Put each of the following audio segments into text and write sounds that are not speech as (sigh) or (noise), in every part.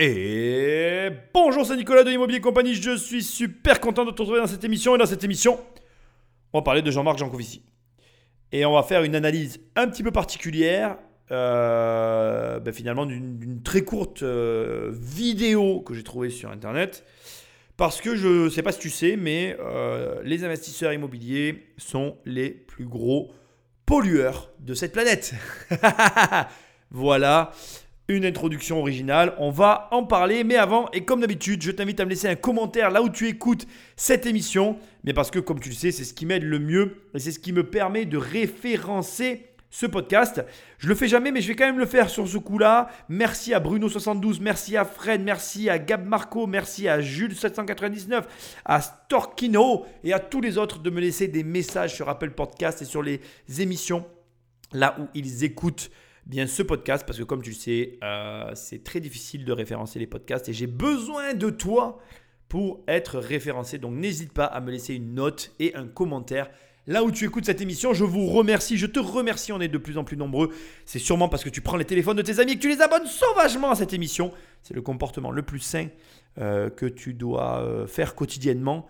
Et bonjour, c'est Nicolas de Immobilier Compagnie. Je suis super content de te retrouver dans cette émission. Et dans cette émission, on va parler de Jean-Marc Jancovici. Et on va faire une analyse un petit peu particulière, euh, ben finalement, d'une très courte euh, vidéo que j'ai trouvée sur Internet. Parce que je ne sais pas si tu sais, mais euh, les investisseurs immobiliers sont les plus gros pollueurs de cette planète. (laughs) voilà une introduction originale. On va en parler, mais avant, et comme d'habitude, je t'invite à me laisser un commentaire là où tu écoutes cette émission. Mais parce que, comme tu le sais, c'est ce qui m'aide le mieux et c'est ce qui me permet de référencer ce podcast. Je le fais jamais, mais je vais quand même le faire sur ce coup-là. Merci à Bruno72, merci à Fred, merci à Gab Marco, merci à Jules799, à Storkino et à tous les autres de me laisser des messages sur Apple Podcast et sur les émissions là où ils écoutent bien ce podcast parce que comme tu le sais, euh, c'est très difficile de référencer les podcasts et j'ai besoin de toi pour être référencé. Donc n'hésite pas à me laisser une note et un commentaire. Là où tu écoutes cette émission, je vous remercie, je te remercie, on est de plus en plus nombreux. C'est sûrement parce que tu prends les téléphones de tes amis et que tu les abonnes sauvagement à cette émission. C'est le comportement le plus sain euh, que tu dois euh, faire quotidiennement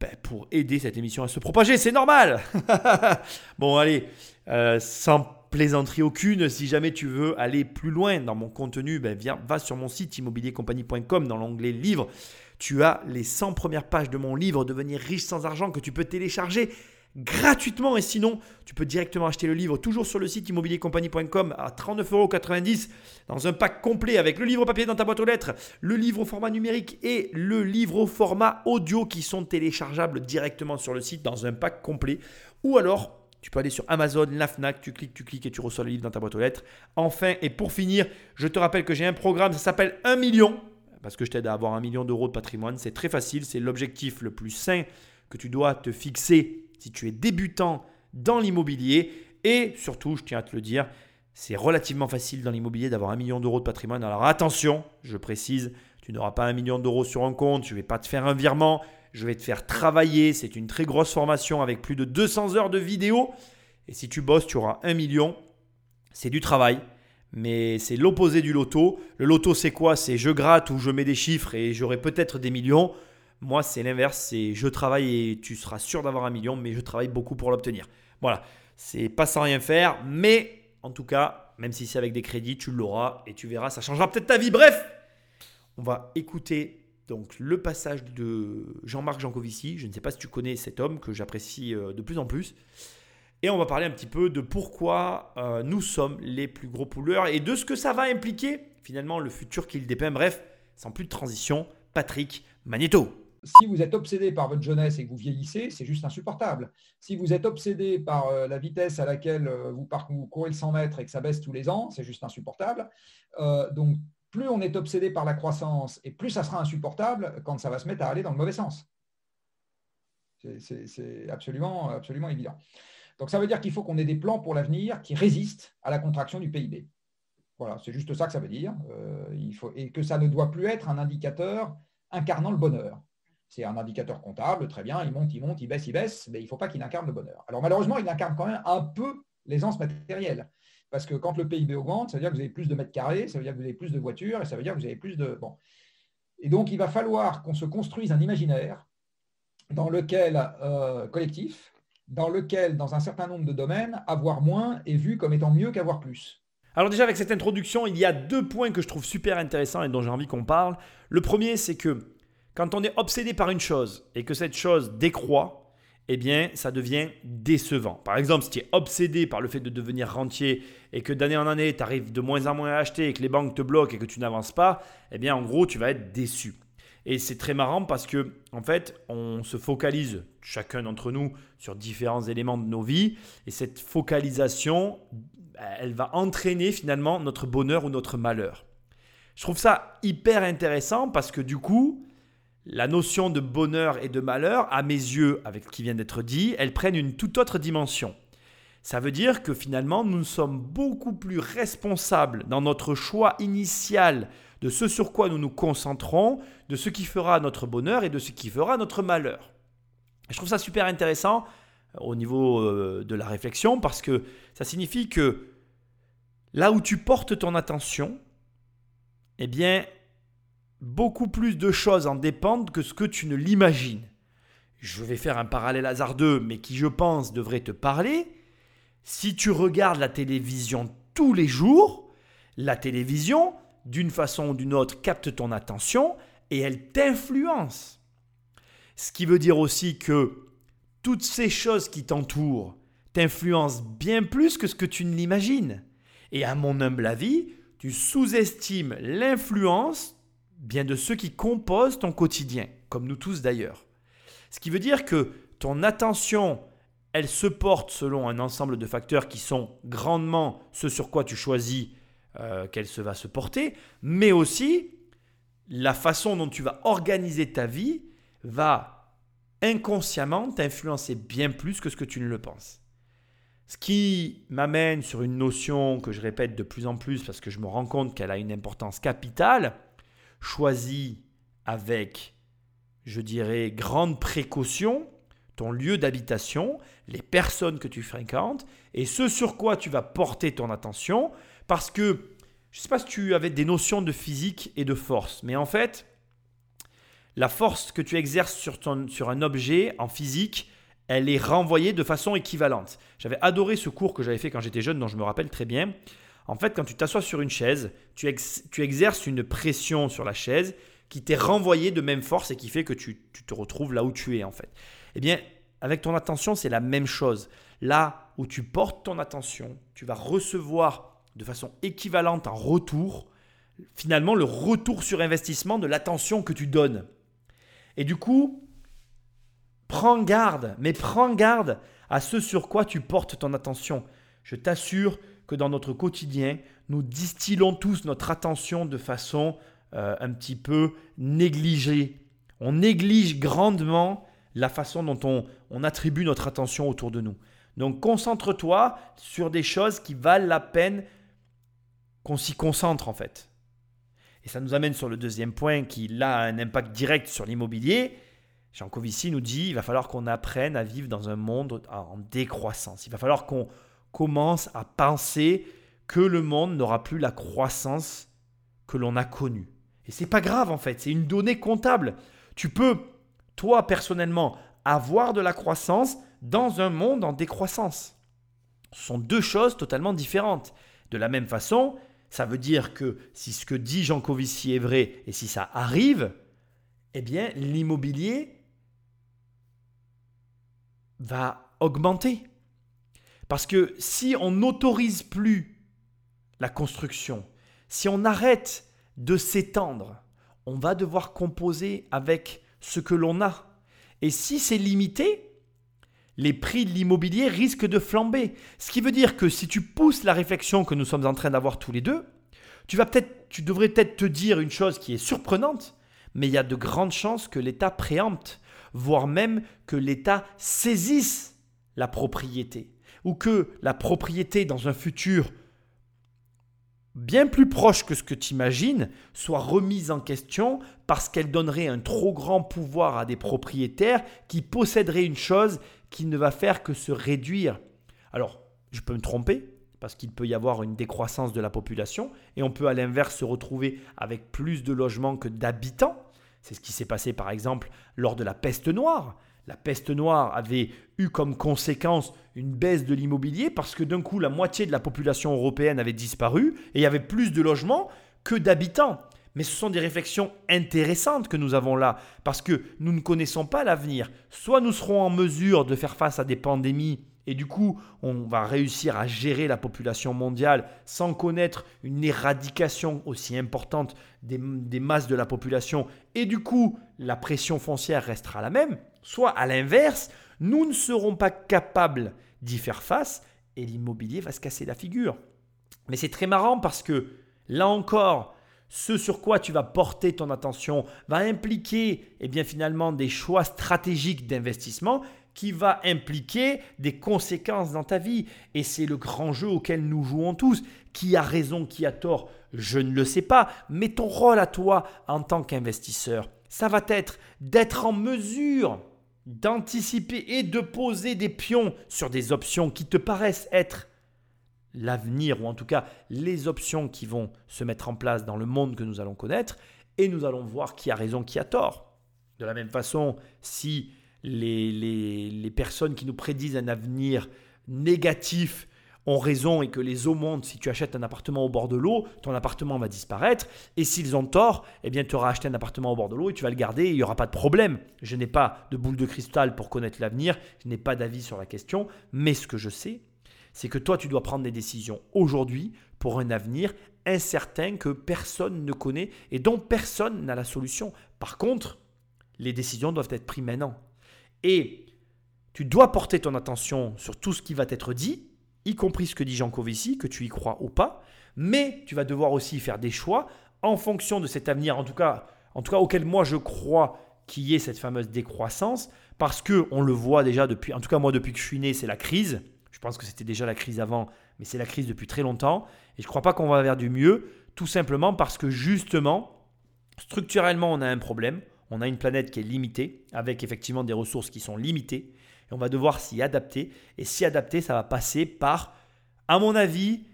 ben, pour aider cette émission à se propager. C'est normal. (laughs) bon, allez, sans plaisanterie aucune. Si jamais tu veux aller plus loin dans mon contenu, ben viens, va sur mon site immobiliercompagnie.com dans l'onglet livre. Tu as les 100 premières pages de mon livre Devenir riche sans argent que tu peux télécharger gratuitement et sinon tu peux directement acheter le livre toujours sur le site immobiliercompagnie.com à 39,90€ dans un pack complet avec le livre papier dans ta boîte aux lettres, le livre au format numérique et le livre au format audio qui sont téléchargeables directement sur le site dans un pack complet ou alors tu peux aller sur Amazon, la Fnac, tu cliques, tu cliques et tu reçois le livre dans ta boîte aux lettres. Enfin, et pour finir, je te rappelle que j'ai un programme, ça s'appelle 1 million, parce que je t'aide à avoir un million d'euros de patrimoine. C'est très facile, c'est l'objectif le plus sain que tu dois te fixer si tu es débutant dans l'immobilier. Et surtout, je tiens à te le dire, c'est relativement facile dans l'immobilier d'avoir un million d'euros de patrimoine. Alors attention, je précise, tu n'auras pas un million d'euros sur un compte, je ne vais pas te faire un virement, je vais te faire travailler. C'est une très grosse formation avec plus de 200 heures de vidéo. Et si tu bosses, tu auras un million. C'est du travail, mais c'est l'opposé du loto. Le loto, c'est quoi? C'est je gratte ou je mets des chiffres et j'aurai peut-être des millions. Moi, c'est l'inverse. C'est je travaille et tu seras sûr d'avoir un million, mais je travaille beaucoup pour l'obtenir. Voilà. C'est pas sans rien faire, mais en tout cas, même si c'est avec des crédits, tu l'auras et tu verras, ça changera peut-être ta vie. Bref, on va écouter donc le passage de Jean-Marc Jancovici, je ne sais pas si tu connais cet homme que j'apprécie euh, de plus en plus. Et on va parler un petit peu de pourquoi euh, nous sommes les plus gros pouleurs et de ce que ça va impliquer finalement le futur qu'il dépeint. Bref, sans plus de transition, Patrick Magneto. Si vous êtes obsédé par votre jeunesse et que vous vieillissez, c'est juste insupportable. Si vous êtes obsédé par euh, la vitesse à laquelle vous, vous courez le 100 mètres et que ça baisse tous les ans, c'est juste insupportable. donc plus on est obsédé par la croissance et plus ça sera insupportable quand ça va se mettre à aller dans le mauvais sens. C'est absolument, évident. Donc ça veut dire qu'il faut qu'on ait des plans pour l'avenir qui résistent à la contraction du PIB. Voilà, c'est juste ça que ça veut dire. Euh, et que ça ne doit plus être un indicateur incarnant le bonheur. C'est un indicateur comptable, très bien, il monte, il monte, il baisse, il baisse, mais il ne faut pas qu'il incarne le bonheur. Alors malheureusement, il incarne quand même un peu l'aisance matérielle. Parce que quand le PIB augmente, ça veut dire que vous avez plus de mètres carrés, ça veut dire que vous avez plus de voitures, et ça veut dire que vous avez plus de. Bon. Et donc, il va falloir qu'on se construise un imaginaire dans lequel, euh, collectif, dans lequel, dans un certain nombre de domaines, avoir moins est vu comme étant mieux qu'avoir plus. Alors déjà avec cette introduction, il y a deux points que je trouve super intéressants et dont j'ai envie qu'on parle. Le premier, c'est que quand on est obsédé par une chose et que cette chose décroît, eh bien, ça devient décevant. Par exemple, si tu es obsédé par le fait de devenir rentier et que d'année en année, tu arrives de moins en moins à acheter et que les banques te bloquent et que tu n'avances pas, eh bien, en gros, tu vas être déçu. Et c'est très marrant parce que, en fait, on se focalise, chacun d'entre nous, sur différents éléments de nos vies. Et cette focalisation, elle va entraîner finalement notre bonheur ou notre malheur. Je trouve ça hyper intéressant parce que du coup, la notion de bonheur et de malheur, à mes yeux, avec ce qui vient d'être dit, elles prennent une toute autre dimension. Ça veut dire que finalement, nous sommes beaucoup plus responsables dans notre choix initial de ce sur quoi nous nous concentrons, de ce qui fera notre bonheur et de ce qui fera notre malheur. Je trouve ça super intéressant euh, au niveau euh, de la réflexion parce que ça signifie que là où tu portes ton attention, eh bien, beaucoup plus de choses en dépendent que ce que tu ne l'imagines. Je vais faire un parallèle hasardeux, mais qui je pense devrait te parler. Si tu regardes la télévision tous les jours, la télévision, d'une façon ou d'une autre, capte ton attention et elle t'influence. Ce qui veut dire aussi que toutes ces choses qui t'entourent t'influencent bien plus que ce que tu ne l'imagines. Et à mon humble avis, tu sous-estimes l'influence bien de ceux qui composent ton quotidien, comme nous tous d'ailleurs. Ce qui veut dire que ton attention, elle se porte selon un ensemble de facteurs qui sont grandement ce sur quoi tu choisis euh, qu'elle se va se porter, mais aussi la façon dont tu vas organiser ta vie va inconsciemment t'influencer bien plus que ce que tu ne le penses. Ce qui m'amène sur une notion que je répète de plus en plus parce que je me rends compte qu'elle a une importance capitale, choisis avec, je dirais, grande précaution ton lieu d'habitation, les personnes que tu fréquentes et ce sur quoi tu vas porter ton attention parce que je ne sais pas si tu avais des notions de physique et de force, mais en fait, la force que tu exerces sur, ton, sur un objet en physique, elle est renvoyée de façon équivalente. J'avais adoré ce cours que j'avais fait quand j'étais jeune, dont je me rappelle très bien. En fait, quand tu t'assois sur une chaise, tu, exerces une pression sur la chaise qui t'est renvoyée de même force et qui fait que tu, te retrouves là où tu es en fait. Eh bien, avec ton attention, c'est la même chose. Là où tu portes ton attention, tu vas recevoir de façon équivalente en retour, finalement, le retour sur investissement de l'attention que tu donnes. Et du coup, prends garde, mais prends garde à ce sur quoi tu portes ton attention. Je t'assure que dans notre quotidien, nous distillons tous notre attention de façon euh, un petit peu négligée. On néglige grandement la façon dont on, on attribue notre attention autour de nous. Donc concentre-toi sur des choses qui valent la peine qu'on s'y concentre en fait. Et ça nous amène sur le deuxième point qui a un impact direct sur l'immobilier. Jean Covici nous dit il va falloir qu'on apprenne à vivre dans un monde en décroissance. Il va falloir qu'on commence à penser que le monde n'aura plus la croissance que l'on a connue. Et c'est pas grave en fait, c'est une donnée comptable. Tu peux, toi personnellement, avoir de la croissance dans un monde en décroissance. Ce sont deux choses totalement différentes. De la même façon, ça veut dire que si ce que dit Jean Covici est vrai et si ça arrive, eh bien l'immobilier va augmenter. Parce que si on n'autorise plus la construction, si on arrête de s'étendre, on va devoir composer avec ce que l'on a. Et si c'est limité, les prix de l'immobilier risquent de flamber. Ce qui veut dire que si tu pousses la réflexion que nous sommes en train d'avoir tous les deux, tu vas peut-être, tu devrais peut-être te dire une chose qui est surprenante, mais il y a de grandes chances que l'État préempte, voire même que l'État saisisse la propriété ou que la propriété dans un futur bien plus proche que ce que tu imagines soit remise en question parce qu'elle donnerait un trop grand pouvoir à des propriétaires qui posséderaient une chose qui ne va faire que se réduire. Alors, je peux me tromper, parce qu'il peut y avoir une décroissance de la population, et on peut à l'inverse se retrouver avec plus de logements que d'habitants. C'est ce qui s'est passé par exemple lors de la peste noire. La peste noire avait eu comme conséquence une baisse de l'immobilier parce que d'un coup la moitié de la population européenne avait disparu et il y avait plus de logements que d'habitants. Mais ce sont des réflexions intéressantes que nous avons là, parce que nous ne connaissons pas l'avenir. Soit nous serons en mesure de faire face à des pandémies, et du coup, on va réussir à gérer la population mondiale sans connaître une éradication aussi importante des, masses de la population, et du coup, la pression foncière restera la même. Soit à l'inverse, nous ne serons pas capables d'y faire face, et l'immobilier va se casser la figure. Mais c'est très marrant parce que, là encore, ce sur quoi tu vas porter ton attention va impliquer eh bien finalement des choix stratégiques d'investissement qui va impliquer des conséquences dans ta vie. Et c'est le grand jeu auquel nous jouons tous. Qui a raison, qui a tort, je ne le sais pas. Mais ton rôle à toi en tant qu'investisseur, ça va être d'être en mesure d'anticiper et de poser des pions sur des options qui te paraissent être l'avenir, ou en tout cas les options qui vont se mettre en place dans le monde que nous allons connaître, et nous allons voir qui a raison, qui a tort. De la même façon, si les, les, personnes qui nous prédisent un avenir négatif ont raison et que les eaux montent, si tu achètes un appartement au bord de l'eau, ton appartement va disparaître. Et s'ils ont tort, eh bien, tu auras acheté un appartement au bord de l'eau et tu vas le garder il n'y aura pas de problème. Je n'ai pas de boule de cristal pour connaître l'avenir, je n'ai pas d'avis sur la question, mais ce que je sais, c'est que toi, tu dois prendre des décisions aujourd'hui pour un avenir incertain que personne ne connaît et dont personne n'a la solution. Par contre, les décisions doivent être prises maintenant. Et tu dois porter ton attention sur tout ce qui va être dit, y compris ce que dit Jean Covici, que tu y crois ou pas, mais tu vas devoir aussi faire des choix en fonction de cet avenir, en tout cas, en tout cas auquel moi je crois qu'il y ait cette fameuse décroissance, parce que on le voit déjà depuis, en tout cas moi depuis que je suis né, c'est la crise. Je pense que c'était déjà la crise avant, mais c'est la crise depuis très longtemps. Et je ne crois pas qu'on va vers du mieux, tout simplement parce que justement, structurellement, on a un problème. On a une planète qui est limitée, avec effectivement des ressources qui sont limitées. Et on va devoir s'y adapter. Et s'y adapter, ça va passer par, à mon avis,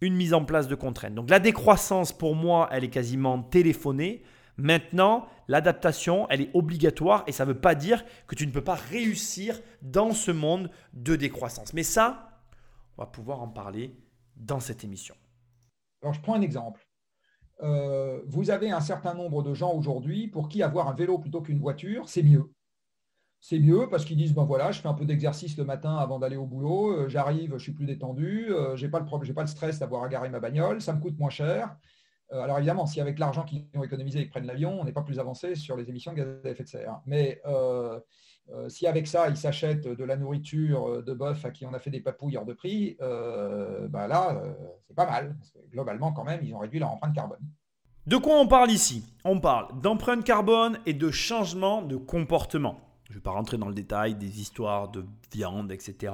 une mise en place de contraintes. Donc la décroissance, pour moi, elle est quasiment téléphonée. Maintenant, l'adaptation, elle est obligatoire et ça ne veut pas dire que tu ne peux pas réussir dans ce monde de décroissance. Mais ça, on va pouvoir en parler dans cette émission. Alors, je prends un exemple. Euh, vous avez un certain nombre de gens aujourd'hui pour qui avoir un vélo plutôt qu'une voiture, c'est mieux. C'est mieux parce qu'ils disent, ben voilà, je fais un peu d'exercice le matin avant d'aller au boulot, euh, j'arrive, je suis plus détendu, euh, je n'ai pas, le stress d'avoir à garer ma bagnole, ça me coûte moins cher. alors évidemment, si avec l'argent qu'ils ont économisé, ils prennent l'avion, on n'est pas plus avancé sur les émissions de gaz à effet de serre. Mais si avec ça, ils s'achètent de la nourriture de bœuf à qui on a fait des papouilles hors de prix, ben là, c'est pas mal. globalement, quand même, ils ont réduit leur empreinte carbone. De quoi on parle ici? On parle d'empreinte carbone et de changement de comportement. Je ne vais pas rentrer dans le détail des histoires de viande, etc.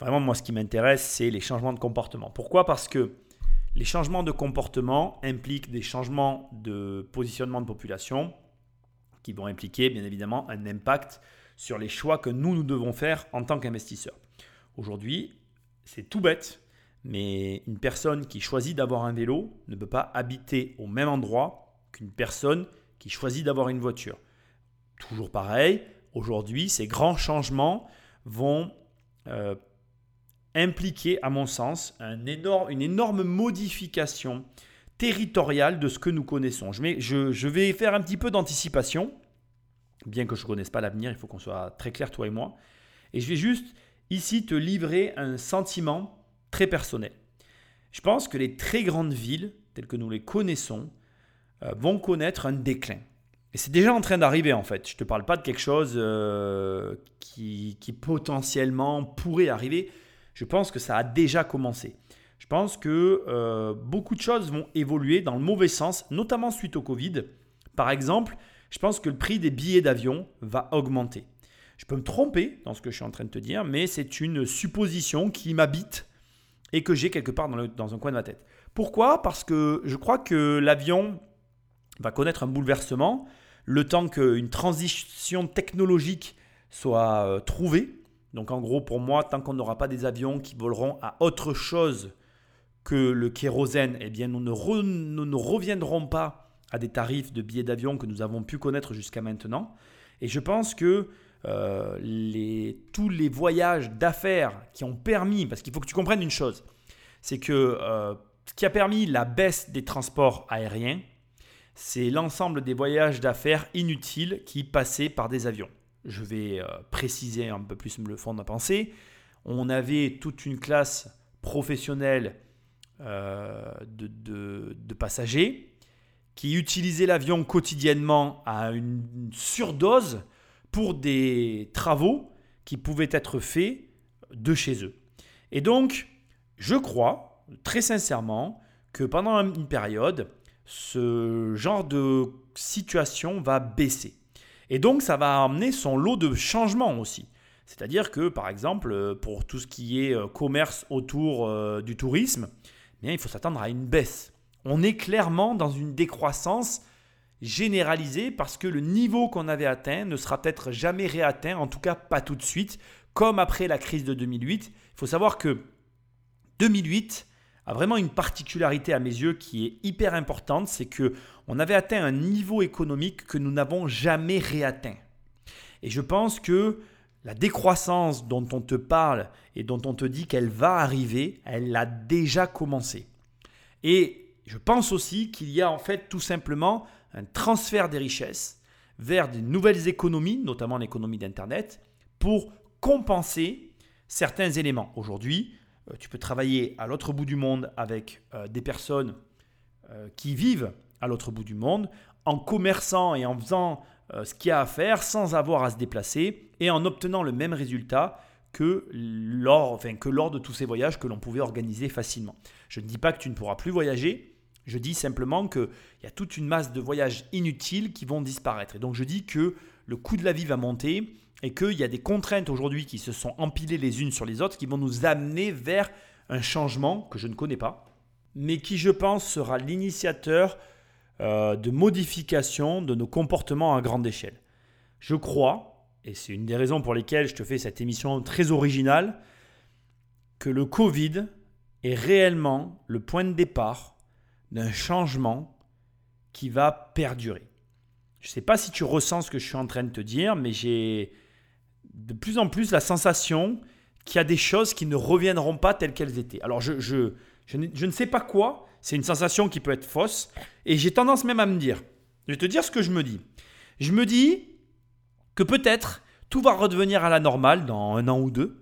Vraiment, moi, ce qui m'intéresse, c'est les changements de comportement. Pourquoi? Parce que les changements de comportement impliquent des changements de positionnement de population qui vont impliquer, bien évidemment, un impact sur les choix que nous, nous devons faire en tant qu'investisseurs. Aujourd'hui, c'est tout bête, mais une personne qui choisit d'avoir un vélo ne peut pas habiter au même endroit qu'une personne qui choisit d'avoir une voiture. Toujours pareil, aujourd'hui, ces grands changements vont euh, impliquer, à mon sens, une énorme modification territoriale de ce que nous connaissons. Je, je, vais faire un petit peu d'anticipation, bien que je ne connaisse pas l'avenir, il faut qu'on soit très clair, toi et moi. Et je vais juste ici te livrer un sentiment très personnel. Je pense que les très grandes villes, telles que nous les connaissons, euh, vont connaître un déclin. Et c'est déjà en train d'arriver en fait. Je ne te parle pas de quelque chose euh, qui, potentiellement pourrait arriver. Je pense que ça a déjà commencé. Je pense que euh, beaucoup de choses vont évoluer dans le mauvais sens, notamment suite au Covid. Par exemple, je pense que le prix des billets d'avion va augmenter. Je peux me tromper dans ce que je suis en train de te dire, mais c'est une supposition qui m'habite et que j'ai quelque part dans, dans, un coin de ma tête. Pourquoi? Parce que je crois que l'avion va connaître un bouleversement le temps qu'une transition technologique soit euh, trouvée. Donc en gros, pour moi, tant qu'on n'aura pas des avions qui voleront à autre chose que le kérosène, eh bien nous ne, reviendrons pas à des tarifs de billets d'avion que nous avons pu connaître jusqu'à maintenant. Et je pense que euh, tous les voyages d'affaires qui ont permis, parce qu'il faut que tu comprennes une chose, c'est que euh, ce qui a permis la baisse des transports aériens, c'est l'ensemble des voyages d'affaires inutiles qui passaient par des avions. Je vais euh, préciser un peu plus le fond de ma pensée. On avait toute une classe professionnelle de, de, passagers qui utilisaient l'avion quotidiennement à une surdose pour des travaux qui pouvaient être faits de chez eux. Et donc, je crois très sincèrement que pendant une période, ce genre de situation va baisser. Et donc, ça va amener son lot de changements aussi. C'est-à-dire que, par exemple, pour tout ce qui est euh, commerce autour euh, du tourisme, il faut s'attendre à une baisse. On est clairement dans une décroissance généralisé parce que le niveau qu'on avait atteint ne sera peut-être jamais réatteint, en tout cas pas tout de suite, comme après la crise de 2008. Il faut savoir que 2008 a vraiment une particularité à mes yeux qui est hyper importante, c'est que on avait atteint un niveau économique que nous n'avons jamais réatteint. Et je pense que la décroissance dont on te parle et dont on te dit qu'elle va arriver, elle a déjà commencé. Et je pense aussi qu'il y a en fait tout simplement un transfert des richesses vers des nouvelles économies, notamment l'économie d'Internet, pour compenser certains éléments. Aujourd'hui, euh, tu peux travailler à l'autre bout du monde avec euh, des personnes euh, qui vivent à l'autre bout du monde, en commerçant et en faisant ce qu'il y a à faire sans avoir à se déplacer et en obtenant le même résultat que lors, enfin, que lors de tous ces voyages que l'on pouvait organiser facilement. Je ne dis pas que tu ne pourras plus voyager, je dis simplement qu'il y a toute une masse de voyages inutiles qui vont disparaître. Et donc je dis que le coût de la vie va monter et qu'il y a des contraintes aujourd'hui qui se sont empilées les unes sur les autres qui vont nous amener vers un changement que je ne connais pas, mais qui je pense sera l'initiateur euh, de modification de nos comportements à grande échelle. Je crois, et c'est une des raisons pour lesquelles je te fais cette émission très originale, que le Covid est réellement le point de départ d'un changement qui va perdurer. Je ne sais pas si tu ressens ce que je suis en train de te dire, mais j'ai de plus en plus la sensation qu'il y a des choses qui ne reviendront pas telles qu'elles étaient. Alors je, je, je, ne, je ne sais pas quoi, c'est une sensation qui peut être fausse, et j'ai tendance même à me dire, je vais te dire ce que je me dis. Je me dis que peut-être tout va redevenir à la normale dans un an ou deux,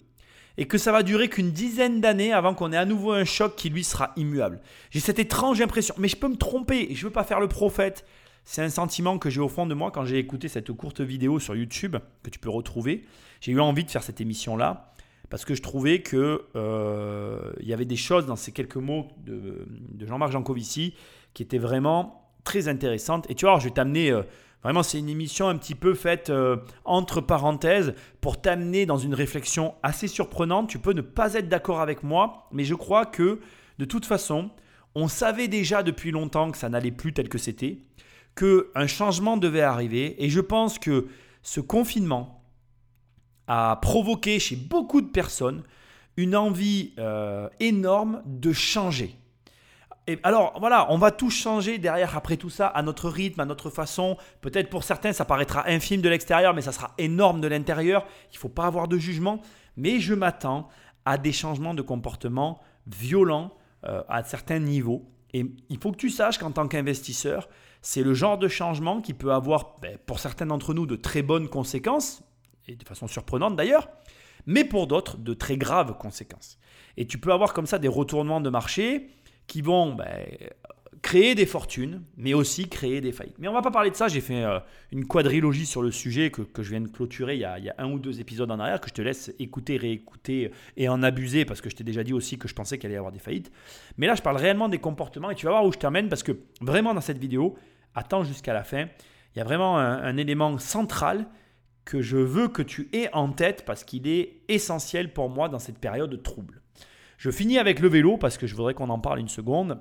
et que ça va durer qu'une dizaine d'années avant qu'on ait à nouveau un choc qui lui sera immuable. J'ai cette étrange impression, mais je peux me tromper, je ne veux pas faire le prophète. C'est un sentiment que j'ai au fond de moi quand j'ai écouté cette courte vidéo sur YouTube que tu peux retrouver. J'ai eu envie de faire cette émission-là parce que je trouvais que euh, il y avait des choses dans ces quelques mots de, Jean-Marc Jancovici qui étaient vraiment très intéressantes. Et tu vois, je vais t'amener euh, Vraiment, c'est une émission un petit peu faite euh, entre parenthèses pour t'amener dans une réflexion assez surprenante. Tu peux ne pas être d'accord avec moi, mais je crois que de toute façon, on savait déjà depuis longtemps que ça n'allait plus tel que c'était, qu'un changement devait arriver. Et je pense que ce confinement a provoqué chez beaucoup de personnes une envie euh, énorme de changer alors voilà, on va tout changer derrière après tout ça, à notre rythme, à notre façon. Peut-être pour certains, ça paraîtra infime de l'extérieur, mais ça sera énorme de l'intérieur. Il ne faut pas avoir de jugement. Mais je m'attends à des changements de comportement violents euh, à certains niveaux. Et il faut que tu saches qu'en tant qu'investisseur, c'est le genre de changement qui peut avoir, ben, pour certains d'entre nous, de très bonnes conséquences, et de façon surprenante d'ailleurs, mais pour d'autres, de très graves conséquences. Et tu peux avoir comme ça des retournements de marché qui vont ben, créer des fortunes, mais aussi créer des faillites. Mais on va pas parler de ça, j'ai fait euh, une quadrilogie sur le sujet que, je viens de clôturer il y, a, y, a, un ou deux épisodes en arrière, que je te laisse écouter, réécouter et en abuser, parce que je t'ai déjà dit aussi que je pensais qu'il allait y avoir des faillites. Mais là, je parle réellement des comportements, et tu vas voir où je t'amène, parce que vraiment dans cette vidéo, attends jusqu'à la fin, il y a vraiment un élément central que je veux que tu aies en tête, parce qu'il est essentiel pour moi dans cette période de trouble. Je finis avec le vélo parce que je voudrais qu'on en parle une seconde.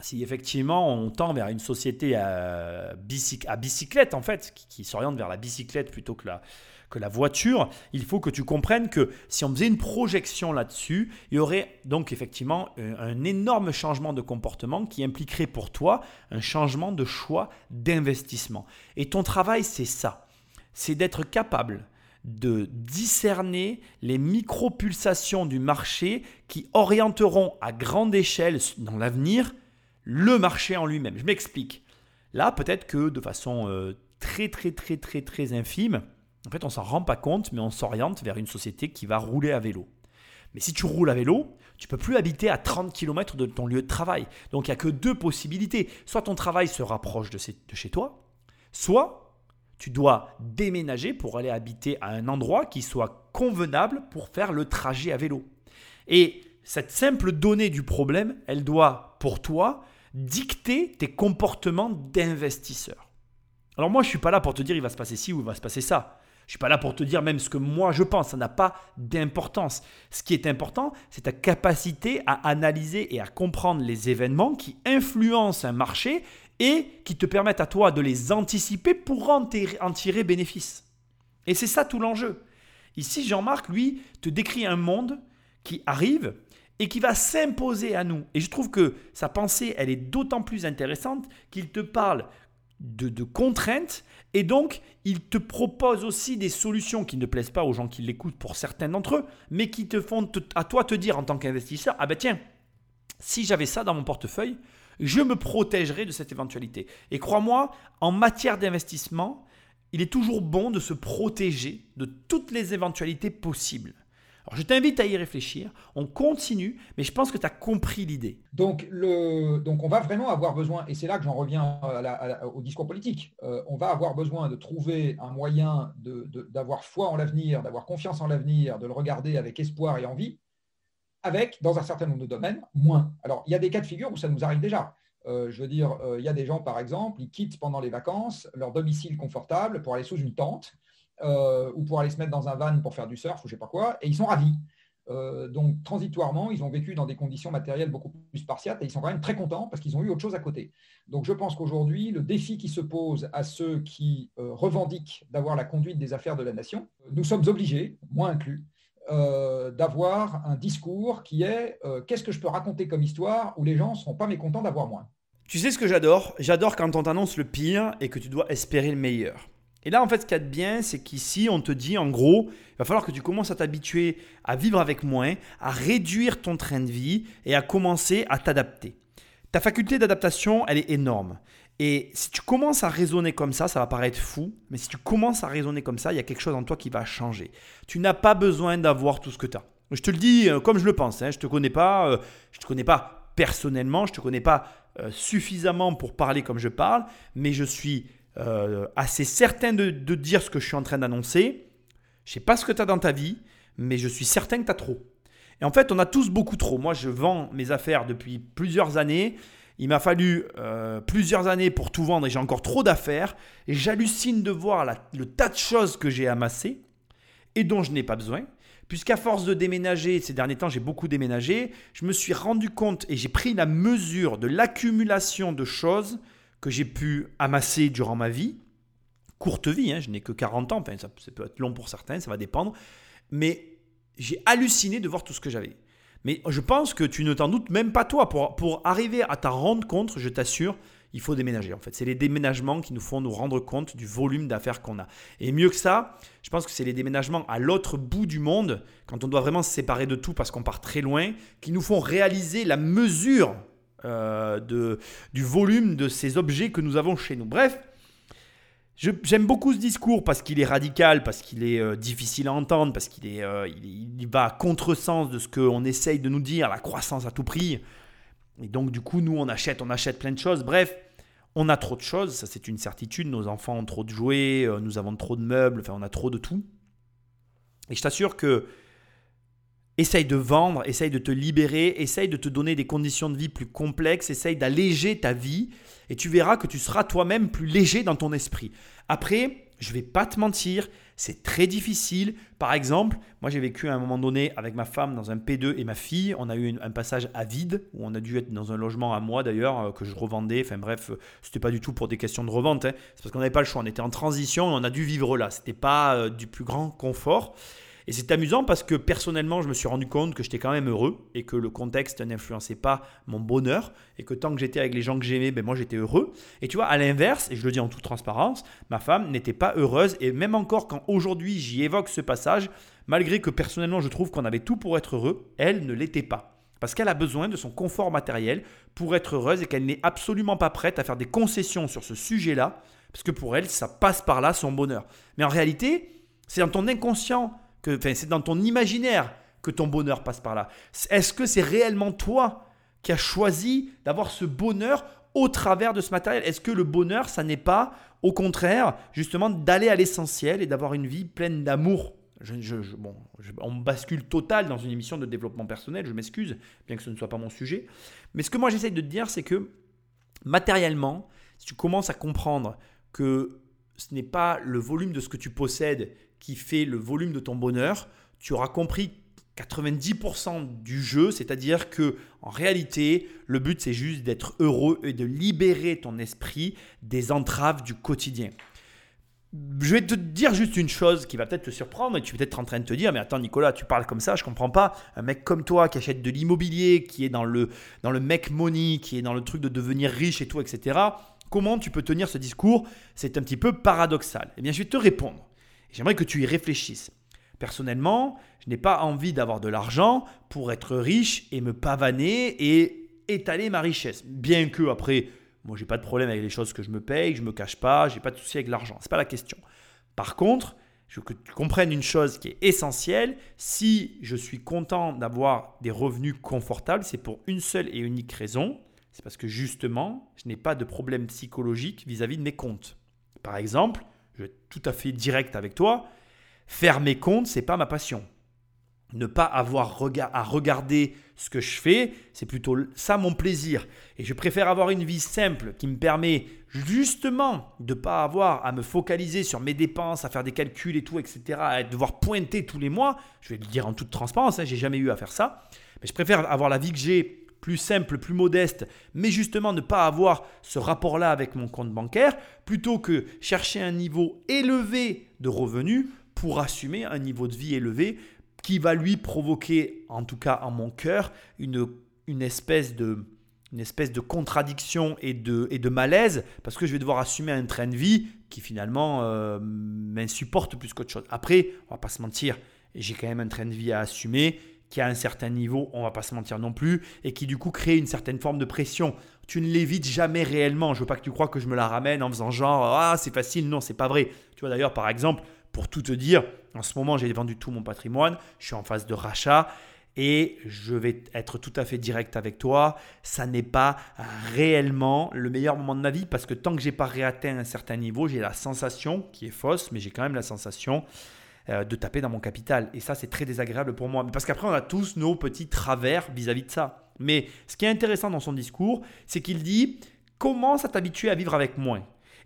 Si effectivement on tend vers une société à, bicyclette, en fait, qui, s'oriente vers la bicyclette plutôt que la, que la voiture, il faut que tu comprennes que si on faisait une projection là-dessus, il y aurait donc effectivement un énorme changement de comportement qui impliquerait pour toi un changement de choix d'investissement. Et ton travail, c'est ça. C'est d'être capable de discerner les micro-pulsations du marché qui orienteront à grande échelle dans l'avenir le marché en lui-même. Je m'explique. Là, peut-être que de façon euh, très très très très très infime, en fait, on s'en rend pas compte, mais on s'oriente vers une société qui va rouler à vélo. Mais si tu roules à vélo, tu peux plus habiter à 30 km de ton lieu de travail. Donc il n'y a que deux possibilités. Soit ton travail se rapproche de chez toi, soit tu dois déménager pour aller habiter à un endroit qui soit convenable pour faire le trajet à vélo. Et cette simple donnée du problème, elle doit, pour toi, dicter tes comportements d'investisseur. Alors moi, je ne suis pas là pour te dire il va se passer ci ou il va se passer ça. Je ne suis pas là pour te dire même ce que moi je pense, ça n'a pas d'importance. Ce qui est important, c'est ta capacité à analyser et à comprendre les événements qui influencent un marché et qui te permettent à toi de les anticiper pour en, tirer bénéfice. Et c'est ça tout l'enjeu. Ici, Jean-Marc, lui, te décrit un monde qui arrive et qui va s'imposer à nous. Et je trouve que sa pensée, elle est d'autant plus intéressante qu'il te parle de, contraintes et donc il te propose aussi des solutions qui ne plaisent pas aux gens qui l'écoutent pour certains d'entre eux, mais qui te font à toi te dire en tant qu'investisseur, ah ben tiens, si j'avais ça dans mon portefeuille, je me protégerais de cette éventualité. Et crois-moi, en matière d'investissement, il est toujours bon de se protéger de toutes les éventualités possibles. Alors je t'invite à y réfléchir, on continue, mais je pense que tu as compris l'idée. Donc on va vraiment avoir besoin, et c'est là que j'en reviens au discours politique, euh, on va avoir besoin de trouver un moyen d'avoir foi en l'avenir, d'avoir confiance en l'avenir, de le regarder avec espoir et envie, avec, dans un certain nombre de domaines, moins. Alors, il y a des cas de figure où ça nous arrive déjà. Euh, je veux dire, euh, il y a des gens, par exemple, ils quittent pendant les vacances leur domicile confortable pour aller sous une tente euh, ou pour aller se mettre dans un van pour faire du surf ou je ne sais pas quoi, et ils sont ravis. Donc, transitoirement, ils ont vécu dans des conditions matérielles beaucoup plus spartiates et ils sont quand même très contents parce qu'ils ont eu autre chose à côté. Donc, je pense qu'aujourd'hui, le défi qui se pose à ceux qui revendiquent d'avoir la conduite des affaires de la nation, nous sommes obligés, moi inclus, d'avoir un discours qui est qu'est-ce que je peux raconter comme histoire où les gens ne seront pas mécontents d'avoir moins. Tu sais ce que j'adore? J'adore quand on t'annonce le pire et que tu dois espérer le meilleur. Et là, en fait, ce qu'il y a de bien, c'est qu'ici, on te dit, en gros, il va falloir que tu commences à t'habituer à vivre avec moins, à réduire ton train de vie et à commencer à t'adapter. Ta faculté d'adaptation, elle est énorme. Et si tu commences à raisonner comme ça, ça va paraître fou, mais si tu commences à raisonner comme ça, il y a quelque chose en toi qui va changer. Tu n'as pas besoin d'avoir tout ce que tu as. Je te le dis euh, comme je le pense, hein. je ne te connais pas, euh, je te connais pas personnellement, je ne te connais pas euh, suffisamment pour parler comme je parle, mais je suis assez certain de, dire ce que je suis en train d'annoncer. Je sais pas ce que tu as dans ta vie, mais je suis certain que tu as trop. Et en fait, on a tous beaucoup trop. Moi, je vends mes affaires depuis plusieurs années. Il m'a fallu euh, plusieurs années pour tout vendre et j'ai encore trop d'affaires. Et j'hallucine de voir le tas de choses que j'ai amassées et dont je n'ai pas besoin. Puisqu'à force de déménager, ces derniers temps, j'ai beaucoup déménagé, je me suis rendu compte et j'ai pris la mesure de l'accumulation de choses que j'ai pu amasser durant ma vie. Courte vie, hein, je n'ai que 40 ans, enfin, ça, peut être long pour certains, ça va dépendre. Mais j'ai halluciné de voir tout ce que j'avais. Mais je pense que tu ne t'en doutes même pas toi. Pour, pour arriver à t'en rendre compte, je t'assure, il faut déménager en fait. C'est les déménagements qui nous font nous rendre compte du volume d'affaires qu'on a. Et mieux que ça, je pense que c'est les déménagements à l'autre bout du monde, quand on doit vraiment se séparer de tout parce qu'on part très loin, qui nous font réaliser la mesure euh, de, du volume de ces objets que nous avons chez nous. Bref, j'aime beaucoup ce discours parce qu'il est radical, parce qu'il est euh, difficile à entendre, parce qu'il est, euh, il, va à contresens de ce qu'on essaye de nous dire, la croissance à tout prix. Et donc, du coup, nous, on achète, on achète plein de choses. Bref, on a trop de choses, ça c'est une certitude. Nos enfants ont trop de jouets, nous avons trop de meubles, enfin, on a trop de tout. Et je t'assure que Essaye de vendre, essaye de te libérer, essaye de te donner des conditions de vie plus complexes, essaye d'alléger ta vie et tu verras que tu seras toi-même plus léger dans ton esprit. Après, je vais pas te mentir, c'est très difficile. Par exemple, moi j'ai vécu à un moment donné avec ma femme dans un P2 et ma fille. On a eu un passage à vide où on a dû être dans un logement à moi d'ailleurs euh, que je revendais. Enfin bref, euh, c'était pas du tout pour des questions de revente. Hein. C'est parce qu'on n'avait pas le choix. On était en transition et on a dû vivre là. C'était pas euh, du plus grand confort. Et c'est amusant parce que personnellement, je me suis rendu compte que j'étais quand même heureux et que le contexte n'influençait pas mon bonheur et que tant que j'étais avec les gens que j'aimais, ben moi j'étais heureux. Et tu vois, à l'inverse, et je le dis en toute transparence, ma femme n'était pas heureuse et même encore quand aujourd'hui j'y évoque ce passage, malgré que personnellement je trouve qu'on avait tout pour être heureux, elle ne l'était pas. Parce qu'elle a besoin de son confort matériel pour être heureuse et qu'elle n'est absolument pas prête à faire des concessions sur ce sujet-là, parce que pour elle, ça passe par là son bonheur. Mais en réalité, c'est dans ton inconscient c'est dans ton imaginaire que ton bonheur passe par là. Est-ce que c'est réellement toi qui as choisi d'avoir ce bonheur au travers de ce matériel? Est-ce que le bonheur, ça n'est pas, au contraire, justement, d'aller à l'essentiel et d'avoir une vie pleine d'amour? Je, bon, on bascule total dans une émission de développement personnel, je m'excuse, bien que ce ne soit pas mon sujet. Mais ce que moi j'essaye de te dire, c'est que matériellement, si tu commences à comprendre que ce n'est pas le volume de ce que tu possèdes qui fait le volume de ton bonheur, tu auras compris 90% du jeu, c'est-à-dire que en réalité, le but c'est juste d'être heureux et de libérer ton esprit des entraves du quotidien. je vais te dire juste une chose qui va peut-être te surprendre et tu vas peut-être en train de te dire mais attends Nicolas tu parles comme ça je comprends pas. Un mec comme toi qui achète de l'immobilier qui est dans le dans le mec money qui est dans le truc de devenir riche et tout etc comment tu peux tenir ce discours? C'est un petit peu paradoxal. Eh bien je vais te répondre j'aimerais que tu y réfléchisses personnellement je n'ai pas envie d'avoir de l'argent pour être riche et me pavaner et étaler ma richesse bien que après moi, j'ai pas de problème avec les choses que je me paye, je me cache pas, j'ai pas de souci avec l'argent. C'est pas la question. Par contre, je veux que tu comprennes une chose qui est essentielle. Si je suis content d'avoir des revenus confortables, c'est pour une seule et unique raison. C'est parce que justement, je n'ai pas de problème psychologique vis-à-vis de mes comptes. Par exemple, je vais être tout à fait direct avec toi. Faire mes comptes, c'est pas ma passion ne pas avoir à regarder ce que je fais, c'est plutôt ça mon plaisir. Et je préfère avoir une vie simple qui me permet justement de ne pas avoir à me focaliser sur mes dépenses, à faire des calculs et tout, etc., à devoir pointer tous les mois. Je vais le dire en toute transparence, hein, j'ai jamais eu à faire ça. Mais je préfère avoir la vie que j'ai plus simple, plus modeste, mais justement ne pas avoir ce rapport-là avec mon compte bancaire, plutôt que chercher un niveau élevé de revenus pour assumer un niveau de vie élevé qui va lui provoquer, en tout cas en mon cœur, une, une, espèce, de, une espèce de contradiction et de, et de malaise, parce que je vais devoir assumer un train de vie qui finalement euh, m'insupporte plus qu'autre chose. Après, on va pas se mentir, j'ai quand même un train de vie à assumer qui a un certain niveau, on va pas se mentir non plus, et qui du coup crée une certaine forme de pression. Tu ne l'évites jamais réellement. Je veux pas que tu crois que je me la ramène en faisant genre ah c'est facile. Non, c'est pas vrai. Tu vois d'ailleurs par exemple, pour tout te dire, en ce moment, j'ai vendu tout mon patrimoine, je suis en phase de rachat et je vais être tout à fait direct avec toi, ça n'est pas réellement le meilleur moment de ma vie parce que tant que j'ai pas réatteint un certain niveau, j'ai la sensation qui est fausse, mais j'ai quand même la sensation euh, de taper dans mon capital et ça c'est très désagréable pour moi parce qu'après on a tous nos petits travers vis-à-vis -vis de ça. Mais ce qui est intéressant dans son discours, c'est qu'il dit commence à t'habituer à vivre avec moins.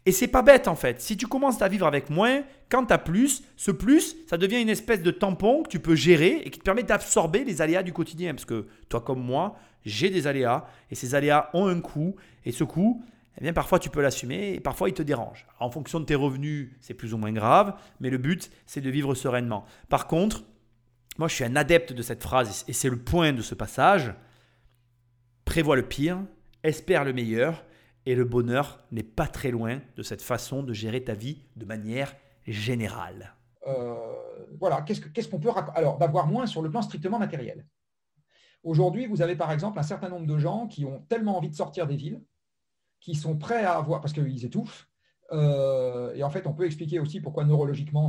Et c'est pas bête en fait. Si tu commences à vivre avec moins, quand tu as plus, ce plus, ça devient une espèce de tampon que tu peux gérer et qui te permet d'absorber les aléas du quotidien. Parce que toi comme moi, j'ai des aléas et ces aléas ont un coût. Et ce coût, eh bien, parfois tu peux l'assumer et parfois il te dérange. En fonction de tes revenus, c'est plus ou moins grave, mais le but, c'est de vivre sereinement. Par contre, moi je suis un adepte de cette phrase et c'est le point de ce passage. Prévois le pire, espère le meilleur et le bonheur n'est pas très loin de cette façon de gérer ta vie de manière générale. Euh, voilà, qu'est-ce qu'on peut Alors, d'avoir moins sur le plan strictement matériel. Aujourd'hui, vous avez par exemple un certain nombre de gens qui ont tellement envie de sortir des villes, qui sont prêts à avoir, parce qu'ils étouffent, euh, et en fait, on peut expliquer aussi pourquoi neurologiquement,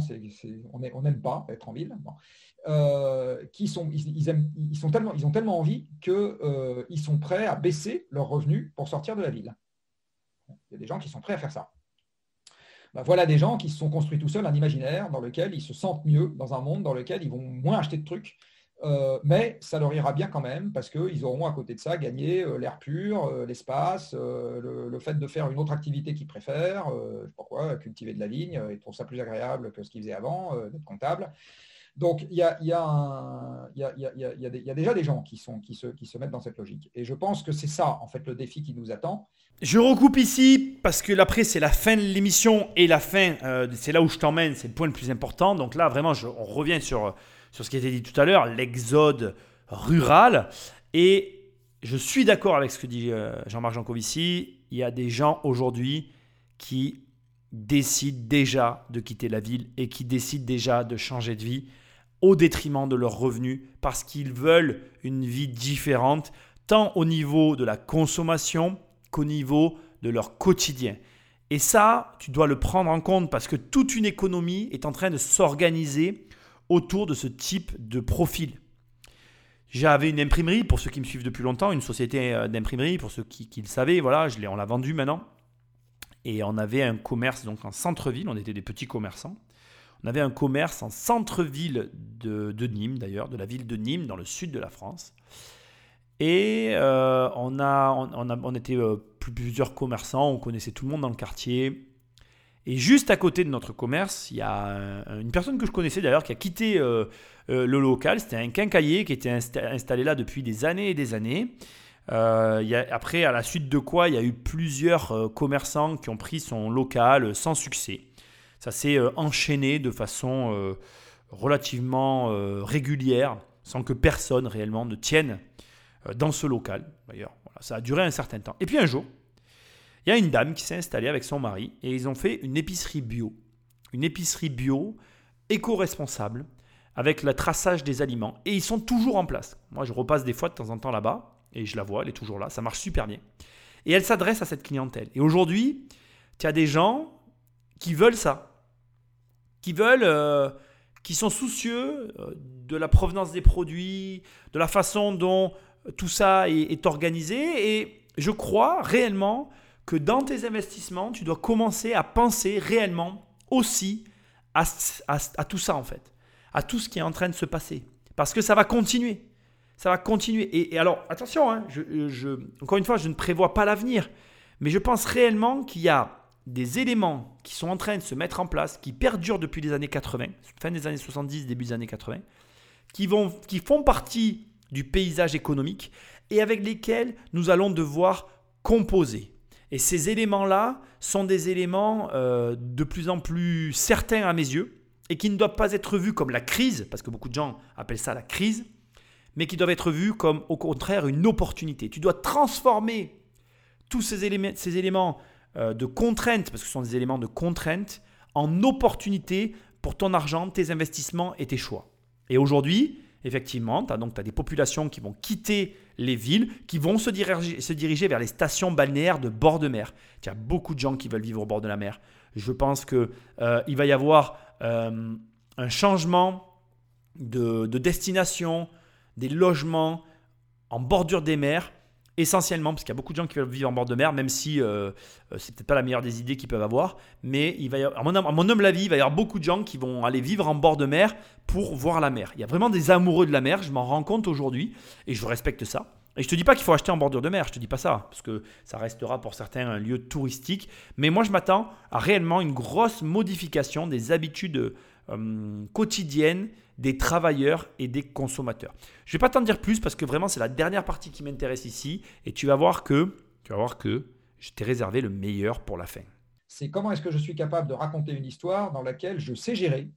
on n'aime pas être en ville. Euh, qui ils, ont tellement envie qu'ils sont prêts à baisser leurs revenus pour sortir de la ville. Il y a des gens qui sont prêts à faire ça. Ben, voilà des gens qui se sont construits tout seuls un imaginaire dans lequel ils se sentent mieux dans un monde dans lequel ils vont moins acheter de trucs, euh, mais ça leur ira bien quand même parce qu'ils auront à côté de ça gagné euh, l'air pur, euh, l'espace, le, fait de faire une autre activité qu'ils préfèrent, je sais pas quoi, cultiver de la vigne, ils trouvent ça plus agréable que ce qu'ils faisaient avant, d'être comptable. Donc, il y a, déjà des gens qui, se, mettent dans cette logique. Et je pense que c'est ça, en fait, le défi qui nous attend. Je recoupe ici parce que après, c'est la fin de l'émission et la fin, c'est là où je t'emmène, c'est le point le plus important. Donc là, vraiment, on revient sur, sur ce qui a été dit tout à l'heure, l'exode rural. Et je suis d'accord avec ce que dit euh, Jean-Marc Jancovici. Il y a des gens aujourd'hui qui décident déjà de quitter la ville et qui décident déjà de changer de vie au détriment de leurs revenus parce qu'ils veulent une vie différente, tant au niveau de la consommation qu'au niveau de leur quotidien. Et ça, tu dois le prendre en compte parce que toute une économie est en train de s'organiser autour de ce type de profil. J'avais une imprimerie, pour ceux qui me suivent depuis longtemps, une société euh, d'imprimerie, pour ceux qui, le savaient, voilà, je on l'a vendu maintenant. Et on avait un commerce donc en centre-ville, on était des petits commerçants. On avait un commerce en centre-ville de, Nîmes, d'ailleurs, de la ville de Nîmes, dans le sud de la France. Et euh, on, a, on était euh, plusieurs commerçants, on connaissait tout le monde dans le quartier. Et juste à côté de notre commerce, il y a une personne que je connaissais d'ailleurs qui a quitté euh, le local. C'était un quincailler qui était installé là depuis des années et des années. après, à la suite de quoi, il y a eu plusieurs commerçants qui ont pris son local sans succès. Ça s'est euh, enchaîné de façon euh, relativement euh, régulière, sans que personne réellement ne tienne dans ce local. D'ailleurs, ça a duré un certain temps. Et puis un jour, il y a une dame qui s'est installée avec son mari et ils ont fait une épicerie bio. Une épicerie bio éco-responsable avec le traçage des aliments. Et ils sont toujours en place. Moi, je repasse des fois de temps en temps là-bas et je la vois, elle est toujours là. Ça marche super bien. Et elle s'adresse à cette clientèle. Et aujourd'hui, tu as des gens qui veulent ça, qui veulent, euh, qui sont soucieux euh, de la provenance des produits, de la façon dont tout ça est, organisé. Et je crois réellement que dans tes investissements, tu dois commencer à penser réellement aussi à, tout ça en fait, à tout ce qui est en train de se passer. Parce que ça va continuer. Ça va continuer. Et, alors, attention, hein, je, encore une fois, je ne prévois pas l'avenir. Mais je pense réellement qu'il y a des éléments qui sont en train de se mettre en place, qui perdurent depuis les années 80, fin des années 70, début des années 80, qui, vont, qui font partie du paysage économique et avec lesquels nous allons devoir composer. Et ces éléments-là sont des éléments euh, de plus en plus certains à mes yeux et qui ne doivent pas être vus comme la crise, parce que beaucoup de gens appellent ça la crise, mais qui doivent être vus comme au contraire une opportunité. Tu dois transformer tous ces éléments, ces éléments euh, de contrainte, parce que ce sont des éléments de contrainte, en opportunité pour ton argent, tes investissements et tes choix. Et aujourd'hui, effectivement, tu as, as des populations qui vont quitter les villes, qui vont se diriger, vers les stations balnéaires de bord de mer. Tu as beaucoup de gens qui veulent vivre au bord de la mer. Je pense qu'il euh, il va y avoir euh, un changement de destination, des logements en bordure des mers, essentiellement, parce qu'il y a beaucoup de gens qui veulent vivre en bord de mer, même si euh, euh, c'est peut-être pas la meilleure des idées qu'ils peuvent avoir. Mais il y avoir, à, mon, à mon homme la vie, il va y avoir beaucoup de gens qui vont aller vivre en bord de mer pour voir la mer. Il y a vraiment des amoureux de la mer, je m'en rends compte aujourd'hui, et je respecte ça. Et je te dis pas qu'il faut acheter en bordure de mer, je te dis pas ça, parce que ça restera pour certains un lieu touristique. Mais moi, je m'attends à réellement une grosse modification des habitudes euh, quotidiennes des travailleurs et des consommateurs. Je ne vais pas t'en dire plus parce que vraiment c'est la dernière partie qui m'intéresse ici et tu vas voir que tu vas voir que je t'ai réservé le meilleur pour la fin. C'est comment est-ce que je suis capable de raconter une histoire dans laquelle je sais gérer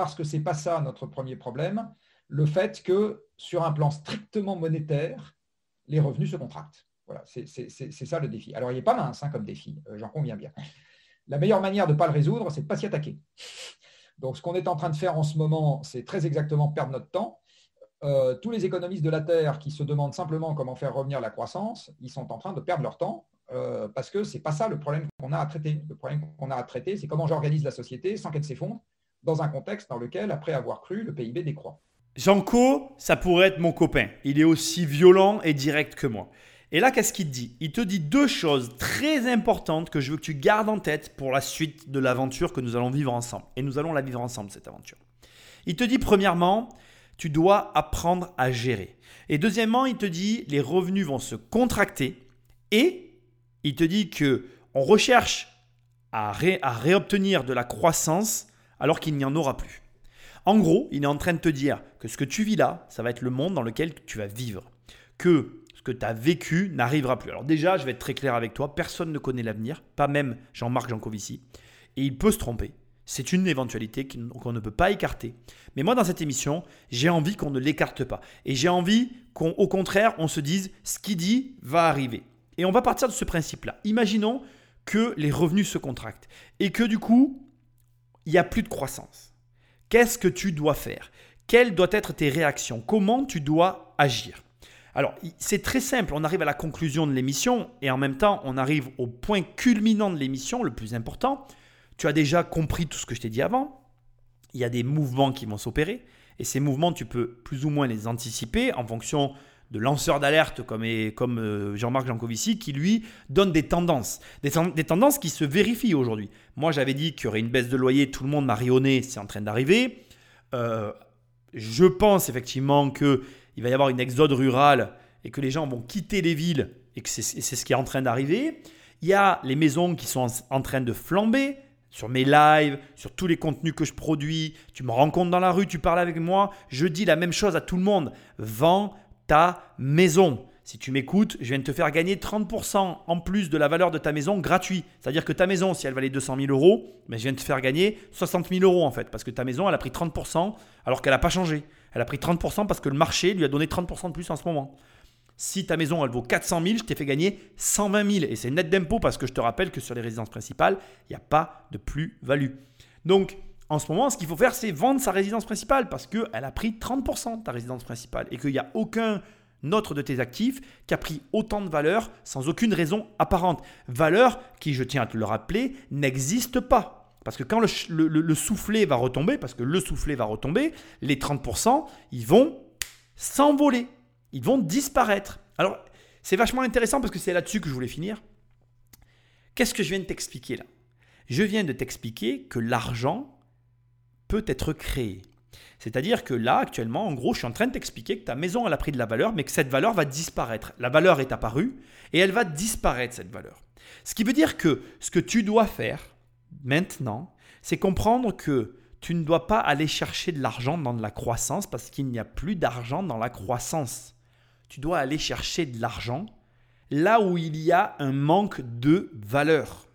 parce que c'est pas ça notre premier problème, le fait que sur un plan strictement monétaire, les revenus se contractent. Voilà, c'est ça le défi. Alors, il n'est pas mince hein, comme défi, euh, j'en conviens bien. La meilleure manière de ne pas le résoudre, c'est de ne pas s'y attaquer. Donc, ce qu'on est en train de faire en ce moment, c'est très exactement perdre notre temps. Euh, tous les économistes de la Terre qui se demandent simplement comment faire revenir la croissance, ils sont en train de perdre leur temps euh, parce que ce n'est pas ça le problème qu'on a à traiter. Le problème qu'on a à traiter, c'est comment j'organise la société sans qu'elle s'effondre dans un contexte dans lequel, après avoir cru, le PIB décroît. Jean-Co, ça pourrait être mon copain. Il est aussi violent et direct que moi. Et là, qu'est-ce qu'il te dit? Il te dit deux choses très importantes que je veux que tu gardes en tête pour la suite de l'aventure que nous allons vivre ensemble. Et nous allons la vivre ensemble, cette aventure. Il te dit, premièrement, tu dois apprendre à gérer. Et deuxièmement, il te dit, les revenus vont se contracter. Et il te dit que on recherche à, à réobtenir de la croissance alors qu'il n'y en aura plus. En gros, il est en train de te dire que ce que tu vis là, ça va être le monde dans lequel tu vas vivre. Que ce que tu as vécu n'arrivera plus. Alors déjà, je vais être très clair avec toi, personne ne connaît l'avenir, pas même Jean-Marc Jancovici, et il peut se tromper. C'est une éventualité qu'on ne peut pas écarter. Mais moi, dans cette émission, j'ai envie qu'on ne l'écarte pas. Et j'ai envie qu'au contraire, on se dise, ce qu'il dit va arriver. Et on va partir de ce principe-là. Imaginons que les revenus se contractent et que du coup, il n'y a plus de croissance. Qu'est-ce que tu dois faire? Quelles doivent être tes réactions? Comment tu dois agir? Alors, c'est très simple, on arrive à la conclusion de l'émission et en même temps, on arrive au point culminant de l'émission, le plus important. Tu as déjà compris tout ce que je t'ai dit avant. Il y a des mouvements qui vont s'opérer et ces mouvements, tu peux plus ou moins les anticiper en fonction de lanceurs d'alerte comme, comme euh, Jean-Marc Jancovici qui lui donne des tendances. Des, tendances qui se vérifient aujourd'hui. Moi, j'avais dit qu'il y aurait une baisse de loyer, tout le monde m'a rionné, c'est en train d'arriver. Euh, je pense effectivement que il va y avoir une exode rurale et que les gens vont quitter les villes et que c'est ce qui est en train d'arriver. Il y a les maisons qui sont en train de flamber sur mes lives, sur tous les contenus que je produis. Tu me rencontres dans la rue, tu parles avec moi. Je dis la même chose à tout le monde. Vends ta maison. si tu m'écoutes, je viens de te faire gagner 30% en plus de la valeur de ta maison gratuit. C'est-à-dire que ta maison, si elle valait 200 000 euros, mais je viens de te faire gagner 60 000 euros en fait, parce que ta maison, elle a pris 30% alors qu'elle n'a pas changé. Elle a pris 30% parce que le marché lui a donné 30% de plus en ce moment. Si ta maison, elle vaut 400 000, je t'ai fait gagner 120 000. Et c'est net d'impôt parce que je te rappelle que sur les résidences principales, il n'y a pas de plus-value. Donc, en ce moment, ce qu'il faut faire, c'est vendre sa résidence principale parce qu'elle a pris 30% ta résidence principale et qu'il n'y a aucun autre de tes actifs qui a pris autant de valeur sans aucune raison apparente. Valeur qui, je tiens à te le rappeler, n'existe pas. Parce que quand le, soufflet va retomber, parce que le soufflet va retomber, les 30%, ils vont s'envoler. Ils vont disparaître. Alors, c'est vachement intéressant parce que c'est là-dessus que je voulais finir. Qu'est-ce que je viens de t'expliquer là? Je viens de t'expliquer que l'argent peut être créé. C'est-à-dire que là, actuellement, en gros, je suis en train de t'expliquer que ta maison, elle a pris de la valeur, mais que cette valeur va disparaître. La valeur est apparue et elle va disparaître, cette valeur. Ce qui veut dire que ce que tu dois faire maintenant, c'est comprendre que tu ne dois pas aller chercher de l'argent dans de la croissance parce qu'il n'y a plus d'argent dans la croissance. Tu dois aller chercher de l'argent là où il y a un manque de valeur.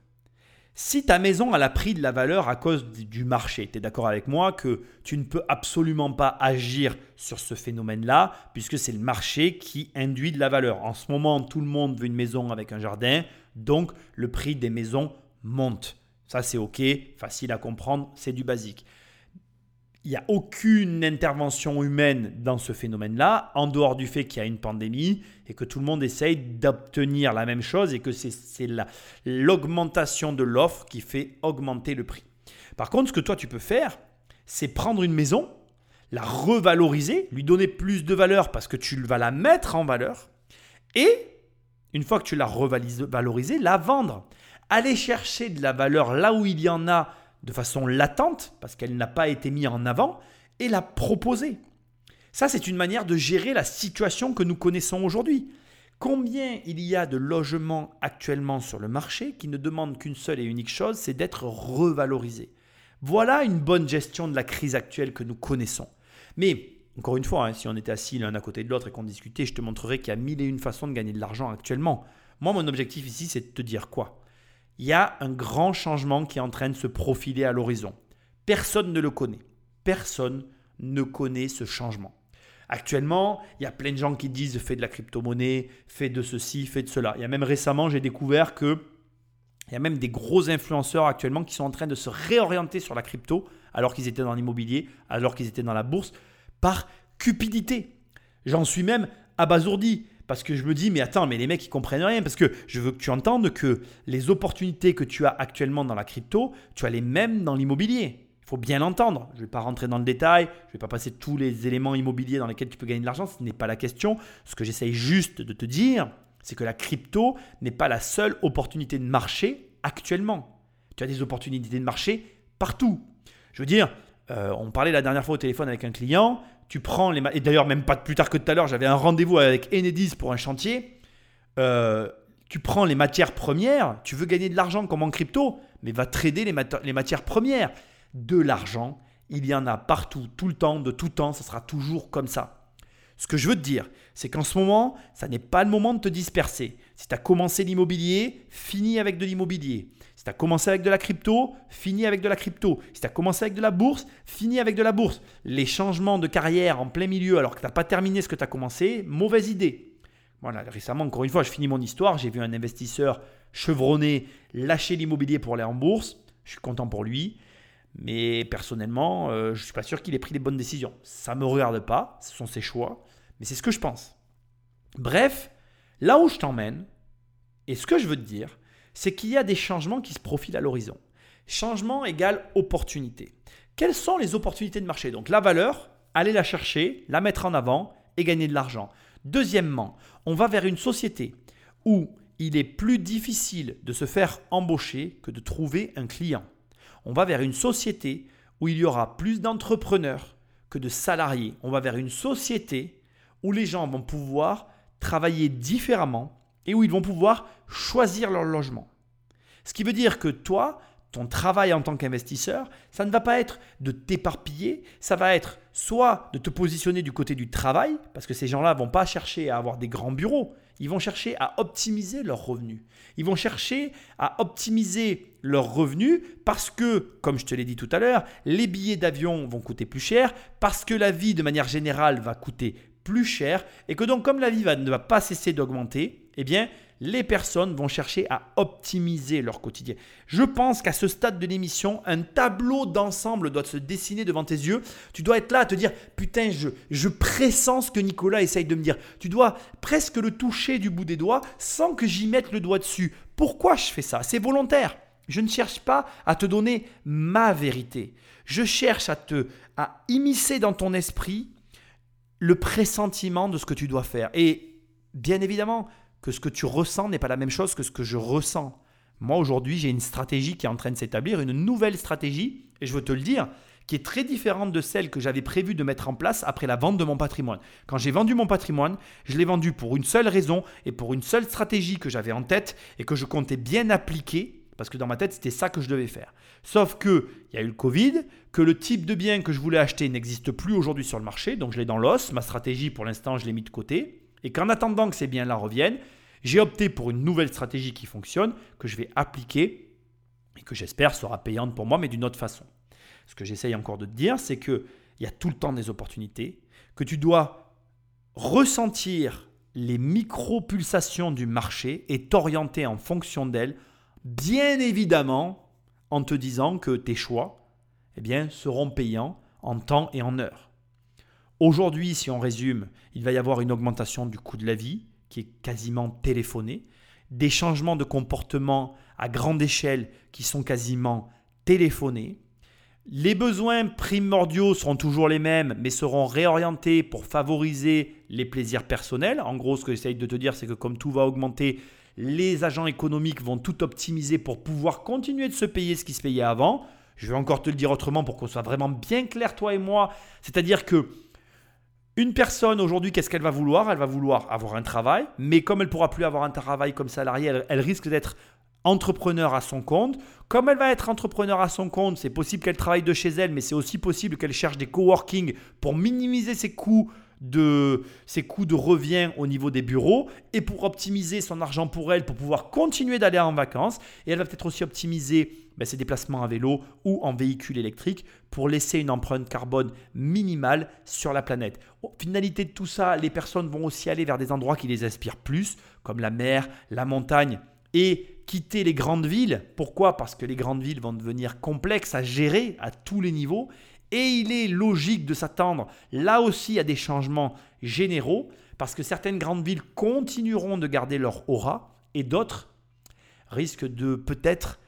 Si ta maison a pris de la valeur à cause du marché, tu es d'accord avec moi que tu ne peux absolument pas agir sur ce phénomène-là, puisque c'est le marché qui induit de la valeur. En ce moment, tout le monde veut une maison avec un jardin, donc le prix des maisons monte. Ça, c'est OK, facile à comprendre, c'est du basique il n'y a aucune intervention humaine dans ce phénomène-là, en dehors du fait qu'il y a une pandémie et que tout le monde essaye d'obtenir la même chose et que c'est l'augmentation de l'offre qui fait augmenter le prix. Par contre, ce que toi tu peux faire, c'est prendre une maison, la revaloriser, lui donner plus de valeur parce que tu vas la mettre en valeur et une fois que tu l'as revalorisée, la vendre. Aller chercher de la valeur là où il y en a de façon latente, parce qu'elle n'a pas été mise en avant, et la proposer. Ça, c'est une manière de gérer la situation que nous connaissons aujourd'hui. Combien il y a de logements actuellement sur le marché qui ne demandent qu'une seule et unique chose, c'est d'être revalorisés? Voilà une bonne gestion de la crise actuelle que nous connaissons. Mais, encore une fois, hein, si on était assis l'un à côté de l'autre et qu'on discutait, je te montrerais qu'il y a mille et une façons de gagner de l'argent actuellement. Moi, mon objectif ici, c'est de te dire quoi? Il y a un grand changement qui est en train de se profiler à l'horizon. Personne ne le connaît. Personne ne connaît ce changement. Actuellement, il y a plein de gens qui disent fais de la crypto-monnaie, fais de ceci, fais de cela. Il y a même récemment, j'ai découvert que il y a même des gros influenceurs actuellement qui sont en train de se réorienter sur la crypto alors qu'ils étaient dans l'immobilier, alors qu'ils étaient dans la bourse, par cupidité. J'en suis même abasourdi. Parce que je me dis, mais attends, mais les mecs, ils comprennent rien. Parce que je veux que tu entendes que les opportunités que tu as actuellement dans la crypto, tu as les mêmes dans l'immobilier. Il faut bien l'entendre. Je ne vais pas rentrer dans le détail, je ne vais pas passer tous les éléments immobiliers dans lesquels tu peux gagner de l'argent, ce n'est pas la question. Ce que j'essaye juste de te dire, c'est que la crypto n'est pas la seule opportunité de marché actuellement. Tu as des opportunités de marché partout. Je veux dire, euh, on parlait la dernière fois au téléphone avec un client, tu prends les. Et d'ailleurs, même pas plus tard que tout à l'heure, j'avais un rendez-vous avec Enedis pour un chantier. Euh, tu prends les matières premières, tu veux gagner de l'argent comme en crypto, mais va trader les, les matières premières. De l'argent, il y en a partout, tout le temps, de tout temps, ça sera toujours comme ça. Ce que je veux te dire, c'est qu'en ce moment, ça n'est pas le moment de te disperser. Si tu as commencé l'immobilier, finis avec de l'immobilier. Si tu as commencé avec de la crypto, finis avec de la crypto. Si tu as commencé avec de la bourse, finis avec de la bourse. Les changements de carrière en plein milieu alors que tu n'as pas terminé ce que tu as commencé, mauvaise idée. Voilà, récemment, encore une fois, je finis mon histoire. J'ai vu un investisseur chevronné lâcher l'immobilier pour aller en bourse. Je suis content pour lui. Mais personnellement, euh, je ne suis pas sûr qu'il ait pris les bonnes décisions. Ça ne me regarde pas, ce sont ses choix, mais c'est ce que je pense. Bref, là où je t'emmène, et ce que je veux te dire, c'est qu'il y a des changements qui se profilent à l'horizon. Changement égale opportunité. Quelles sont les opportunités de marché? Donc la valeur, aller la chercher, la mettre en avant et gagner de l'argent. Deuxièmement, on va vers une société où il est plus difficile de se faire embaucher que de trouver un client. On va vers une société où il y aura plus d'entrepreneurs que de salariés. On va vers une société où les gens vont pouvoir travailler différemment et où ils vont pouvoir choisir leur logement. Ce qui veut dire que toi, ton travail en tant qu'investisseur, ça ne va pas être de t'éparpiller, ça va être soit de te positionner du côté du travail, parce que ces gens-là ne vont pas chercher à avoir des grands bureaux, ils vont chercher à optimiser leurs revenus. Ils vont chercher à optimiser leurs revenus parce que, comme je te l'ai dit tout à l'heure, les billets d'avion vont coûter plus cher, parce que la vie de manière générale va coûter plus cher, et que donc comme la vie ne va pas cesser d'augmenter, eh bien, les personnes vont chercher à optimiser leur quotidien. Je pense qu'à ce stade de l'émission, un tableau d'ensemble doit se dessiner devant tes yeux. Tu dois être là à te dire, putain, je, je pressens ce que Nicolas essaye de me dire. Tu dois presque le toucher du bout des doigts sans que j'y mette le doigt dessus. Pourquoi je fais ça? C'est volontaire. Je ne cherche pas à te donner ma vérité. Je cherche à te à immiscer dans ton esprit le pressentiment de ce que tu dois faire. Et bien évidemment, que ce que tu ressens n'est pas la même chose que ce que je ressens. Moi, aujourd'hui, j'ai une stratégie qui est en train de s'établir, une nouvelle stratégie, et je veux te le dire, qui est très différente de celle que j'avais prévu de mettre en place après la vente de mon patrimoine. Quand j'ai vendu mon patrimoine, je l'ai vendu pour une seule raison et pour une seule stratégie que j'avais en tête et que je comptais bien appliquer, parce que dans ma tête, c'était ça que je devais faire. Sauf que il y a eu le Covid, que le type de bien que je voulais acheter n'existe plus aujourd'hui sur le marché, donc je l'ai dans l'os. Ma stratégie, pour l'instant, je l'ai mis de côté. Et qu'en attendant que ces biens-là reviennent, j'ai opté pour une nouvelle stratégie qui fonctionne, que je vais appliquer et que j'espère sera payante pour moi, mais d'une autre façon. Ce que j'essaye encore de te dire, c'est qu'il y a tout le temps des opportunités, que tu dois ressentir les micro-pulsations du marché et t'orienter en fonction d'elles, bien évidemment en te disant que tes choix eh bien, seront payants en temps et en heure. Aujourd'hui, si on résume, il va y avoir une augmentation du coût de la vie, qui est quasiment téléphoné, des changements de comportement à grande échelle qui sont quasiment téléphonés. Les besoins primordiaux seront toujours les mêmes, mais seront réorientés pour favoriser les plaisirs personnels. En gros, ce que j'essaye de te dire, c'est que comme tout va augmenter, les agents économiques vont tout optimiser pour pouvoir continuer de se payer ce qui se payait avant. Je vais encore te le dire autrement pour qu'on soit vraiment bien clair, toi et moi. C'est-à-dire que une personne aujourd'hui, qu'est-ce qu'elle va vouloir? Elle va vouloir avoir un travail, mais comme elle ne pourra plus avoir un travail comme salarié, elle, risque d'être entrepreneur à son compte. Comme elle va être entrepreneur à son compte, c'est possible qu'elle travaille de chez elle, mais c'est aussi possible qu'elle cherche des coworking pour minimiser ses coûts de ses coûts de revient au niveau des bureaux et pour optimiser son argent pour elle, pour pouvoir continuer d'aller en vacances. Et elle va peut-être aussi optimiser ben, ses déplacements à vélo ou en véhicule électrique pour laisser une empreinte carbone minimale sur la planète. finalité de tout ça, les personnes vont aussi aller vers des endroits qui les inspirent plus, comme la mer, la montagne et quitter les grandes villes. Pourquoi? Parce que les grandes villes vont devenir complexes à gérer à tous les niveaux et il est logique de s'attendre là aussi à des changements généraux, parce que certaines grandes villes continueront de garder leur aura, et d'autres risquent de peut-être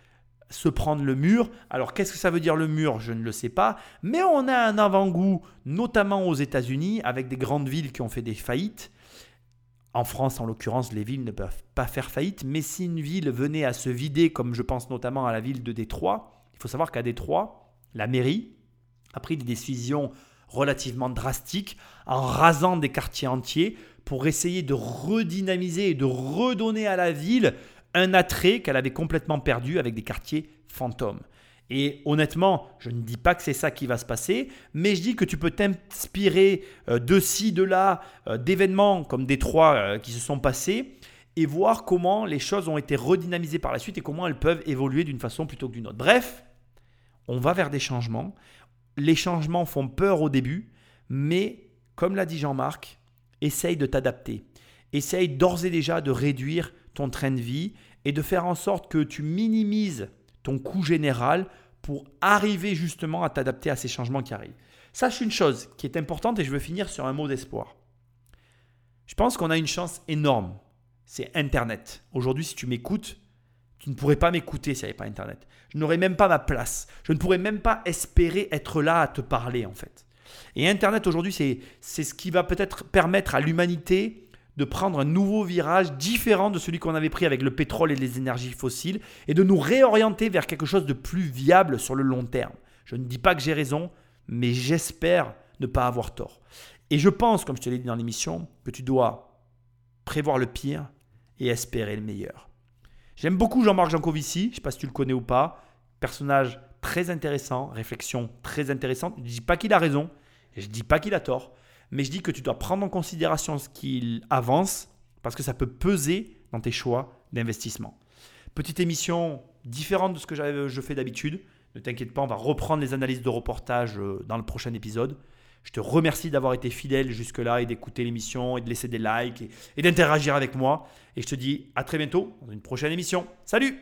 se prendre le mur. Alors qu'est-ce que ça veut dire le mur? Je ne le sais pas, mais on a un avant-goût, notamment aux États-Unis, avec des grandes villes qui ont fait des faillites. En France, en l'occurrence, les villes ne peuvent pas faire faillite, mais si une ville venait à se vider, comme je pense notamment à la ville de Détroit, il faut savoir qu'à Détroit, la mairie a pris des décisions relativement drastiques en rasant des quartiers entiers pour essayer de redynamiser et de redonner à la ville un attrait qu'elle avait complètement perdu avec des quartiers fantômes. Et honnêtement, je ne dis pas que c'est ça qui va se passer, mais je dis que tu peux t'inspirer euh, de ci, de là, euh, d'événements comme des trois euh, qui se sont passés et voir comment les choses ont été redynamisées par la suite et comment elles peuvent évoluer d'une façon plutôt que d'une autre. Bref, on va vers des changements les changements font peur au début, mais comme l'a dit Jean-Marc, essaye de t'adapter. Essaye d'ores et déjà de réduire ton train de vie et de faire en sorte que tu minimises ton coût général pour arriver justement à t'adapter à ces changements qui arrivent. Sache une chose qui est importante et je veux finir sur un mot d'espoir. Je pense qu'on a une chance énorme, c'est Internet. Aujourd'hui, si tu m'écoutes, tu ne pourrais pas m'écouter s'il n'y avait pas Internet. Je n'aurais même pas ma place. Je ne pourrais même pas espérer être là à te parler en fait. Et Internet aujourd'hui, c'est ce qui va peut-être permettre à l'humanité de prendre un nouveau virage différent de celui qu'on avait pris avec le pétrole et les énergies fossiles et de nous réorienter vers quelque chose de plus viable sur le long terme. Je ne dis pas que j'ai raison, mais j'espère ne pas avoir tort. Et je pense, comme je te l'ai dit dans l'émission, que tu dois prévoir le pire et espérer le meilleur. J'aime beaucoup Jean-Marc Jancovici, je ne sais pas si tu le connais ou pas. Personnage très intéressant, réflexion très intéressante. Je ne dis pas qu'il a raison, je ne dis pas qu'il a tort, mais je dis que tu dois prendre en considération ce qu'il avance parce que ça peut peser dans tes choix d'investissement. Petite émission différente de ce que je fais d'habitude. Ne t'inquiète pas, on va reprendre les analyses de reportage euh, dans le prochain épisode. Je te remercie d'avoir été fidèle jusque-là et d'écouter l'émission et de laisser des likes et, d'interagir avec moi. Et je te dis à très bientôt dans une prochaine émission. Salut